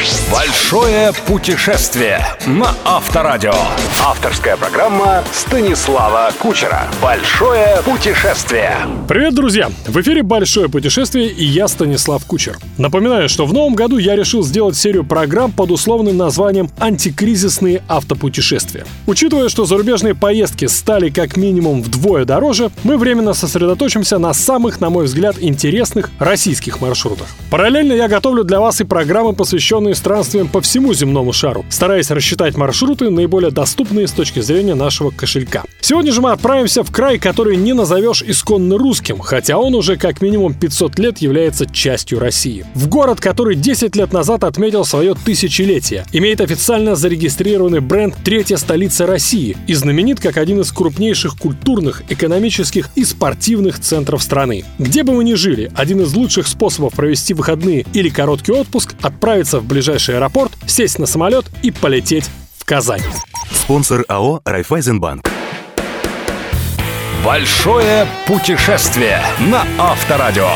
Mars. Большое путешествие на Авторадио. Авторская программа Станислава Кучера. Большое путешествие. Привет, друзья! В эфире «Большое путешествие» и я, Станислав Кучер. Напоминаю, что в новом году я решил сделать серию программ под условным названием «Антикризисные автопутешествия». Учитывая, что зарубежные поездки стали как минимум вдвое дороже, мы временно сосредоточимся на самых, на мой взгляд, интересных российских маршрутах. Параллельно я готовлю для вас и программы, посвященные странствиям по всему земному шару, стараясь рассчитать маршруты, наиболее доступные с точки зрения нашего кошелька. Сегодня же мы отправимся в край, который не назовешь исконно русским, хотя он уже как минимум 500 лет является частью России. В город, который 10 лет назад отметил свое тысячелетие, имеет официально зарегистрированный бренд «Третья столица России» и знаменит как один из крупнейших культурных, экономических и спортивных центров страны. Где бы вы ни жили, один из лучших способов провести выходные или короткий отпуск – отправиться в ближайший аэропорт, сесть на самолет и полететь в Казань. Спонсор АО «Райфайзенбанк». Большое путешествие на Авторадио.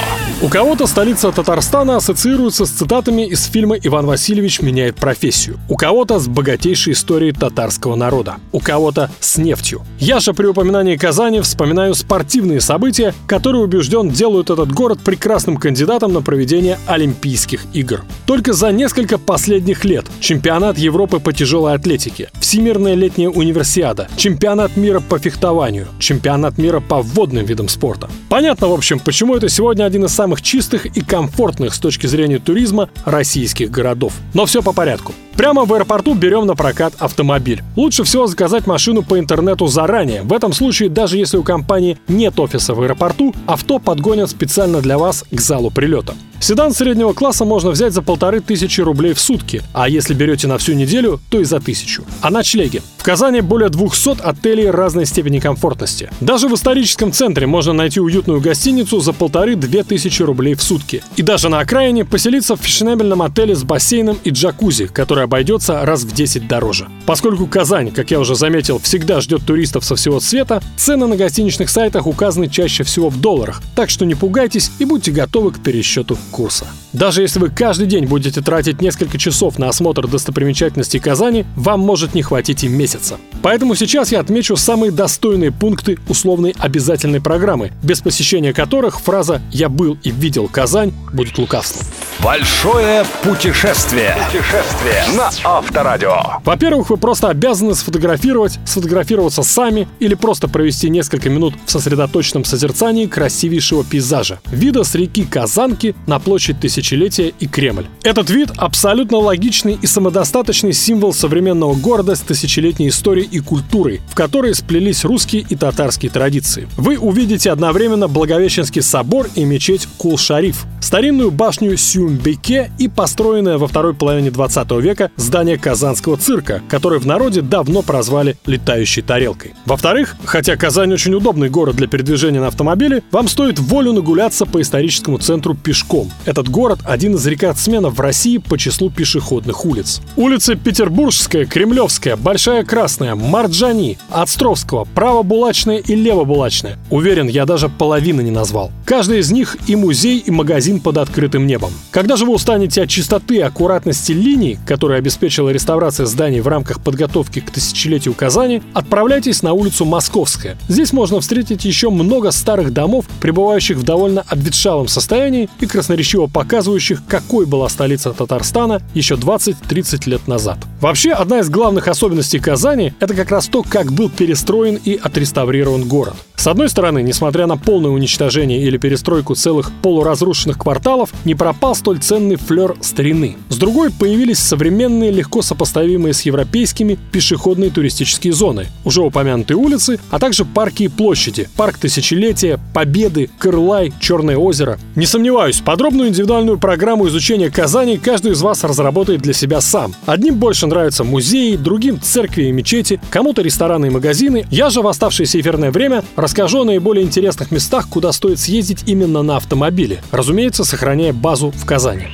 У кого-то столица Татарстана ассоциируется с цитатами из фильма «Иван Васильевич меняет профессию». У кого-то с богатейшей историей татарского народа. У кого-то с нефтью. Я же при упоминании Казани вспоминаю спортивные события, которые, убежден, делают этот город прекрасным кандидатом на проведение Олимпийских игр. Только за несколько последних лет чемпионат Европы по тяжелой атлетике, Всемирная летняя универсиада, чемпионат мира по фехтованию, чемпионат мира по водным видам спорта. Понятно, в общем, почему это сегодня один из самых чистых и комфортных с точки зрения туризма российских городов. Но все по порядку. Прямо в аэропорту берем на прокат автомобиль. Лучше всего заказать машину по интернету заранее. В этом случае, даже если у компании нет офиса в аэропорту, авто подгонят специально для вас к залу прилета. Седан среднего класса можно взять за полторы тысячи рублей в сутки, а если берете на всю неделю, то и за тысячу. А ночлеги? В Казани более 200 отелей разной степени комфортности. Даже в историческом центре можно найти уютную гостиницу за полторы-две тысячи рублей в сутки. И даже на окраине поселиться в фешенебельном отеле с бассейном и джакузи, который обойдется раз в 10 дороже. Поскольку Казань, как я уже заметил, всегда ждет туристов со всего света, цены на гостиничных сайтах указаны чаще всего в долларах, так что не пугайтесь и будьте готовы к пересчету курса. Даже если вы каждый день будете тратить несколько часов на осмотр достопримечательностей Казани, вам может не хватить и месяца. Поэтому сейчас я отмечу самые достойные пункты условной обязательной программы, без посещения которых фраза «я был и видел Казань» будет лукавством. Большое путешествие. Путешествие на Авторадио. Во-первых, вы просто обязаны сфотографировать, сфотографироваться сами или просто провести несколько минут в сосредоточенном созерцании красивейшего пейзажа. Вида с реки Казанки на площадь Тысячелетия и Кремль. Этот вид абсолютно логичный и самодостаточный символ современного города с тысячелетней историей и культурой, в которой сплелись русские и татарские традиции. Вы увидите одновременно Благовещенский собор и мечеть Кул-Шариф, старинную башню Сюмбеке и построенное во второй половине 20 века здание Казанского цирка, которое в народе давно прозвали «летающей тарелкой». Во-вторых, хотя Казань очень удобный город для передвижения на автомобиле, вам стоит волю нагуляться по историческому центру пешком. Этот город – один из рекордсменов в России по числу пешеходных улиц. Улицы Петербургская, Кремлевская, Большая Красная, Марджани, Островского, Правобулачная и Левобулачная. Уверен, я даже половины не назвал. Каждый из них и музей, и магазин под открытым небом. Когда же вы устанете от чистоты и аккуратности линий, которые обеспечила реставрация зданий в рамках подготовки к тысячелетию Казани, отправляйтесь на улицу Московская. Здесь можно встретить еще много старых домов, пребывающих в довольно обветшалом состоянии и красноречиво показывающих, какой была столица Татарстана еще 20-30 лет назад. Вообще, одна из главных особенностей Казани – это как раз то, как был перестроен и отреставрирован город. С одной стороны, несмотря на полное уничтожение или перестройку целых полуразрушенных кварталов, не пропал столь ценный флер старины. С другой, появились современные, легко сопоставимые с европейскими пешеходные туристические зоны, уже упомянутые улицы, а также парки и площади, парк Тысячелетия, Победы, Кырлай, Черное озеро. Не сомневаюсь, подробную индивидуальную программу изучения Казани каждый из вас разработает для себя сам. Одним больше нравятся музеи, другим церкви и мечети, кому-то рестораны и магазины. Я же в оставшееся эфирное время расскажу о наиболее интересных местах, куда стоит съездить именно на автомобиле, разумеется, сохраняя базу в Казани.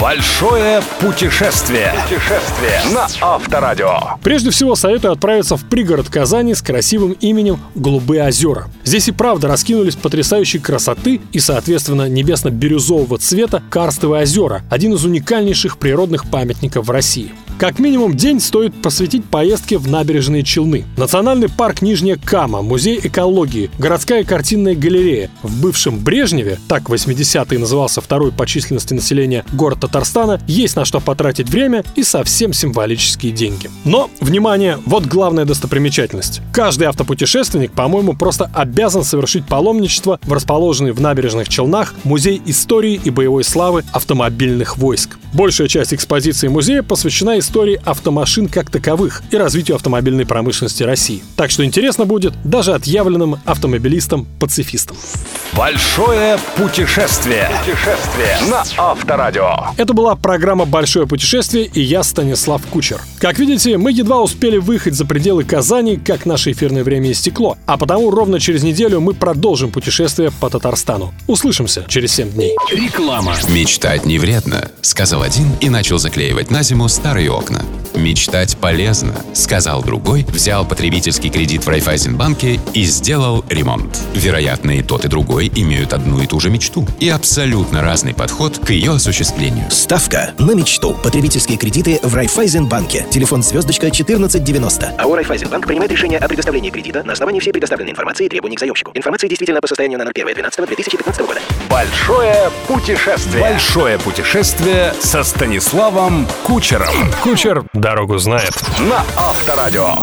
Большое путешествие. Путешествие на Авторадио. Прежде всего советую отправиться в пригород Казани с красивым именем Голубые озера. Здесь и правда раскинулись потрясающей красоты и, соответственно, небесно-бирюзового цвета карстовые озера, один из уникальнейших природных памятников в России. Как минимум день стоит посвятить поездке в набережные Челны. Национальный парк Нижняя Кама, музей экологии, городская картинная галерея. В бывшем Брежневе, так 80-е назывался второй по численности населения город Татарстана, есть на что потратить время и совсем символические деньги. Но, внимание, вот главная достопримечательность. Каждый автопутешественник, по-моему, просто обязан совершить паломничество в расположенный в набережных Челнах музей истории и боевой славы автомобильных войск. Большая часть экспозиции музея посвящена истории автомашин как таковых и развитию автомобильной промышленности России. Так что интересно будет даже отъявленным автомобилистам-пацифистам. Большое путешествие. Путешествие на Авторадио. Это была программа «Большое путешествие» и я, Станислав Кучер. Как видите, мы едва успели выехать за пределы Казани, как наше эфирное время истекло, а потому ровно через неделю мы продолжим путешествие по Татарстану. Услышимся через 7 дней. Реклама. Мечтать не вредно, сказал один и начал заклеивать на зиму старые окна. Мечтать полезно, сказал другой, взял потребительский кредит в Райфайзенбанке и сделал ремонт. Вероятно, и тот, и другой имеют одну и ту же мечту и абсолютно разный подход к ее осуществлению. Ставка на мечту. Потребительские кредиты в Райфайзенбанке. Телефон звездочка 1490. АО Райфайзенбанк принимает решение о предоставлении кредита на основании всей предоставленной информации и требований к заемщику. Информация действительно по состоянию на 01.12.2015 года. Большое путешествие. Большое путешествие со Станиславом Кучером. Кучер дорогу знает. На Авторадио.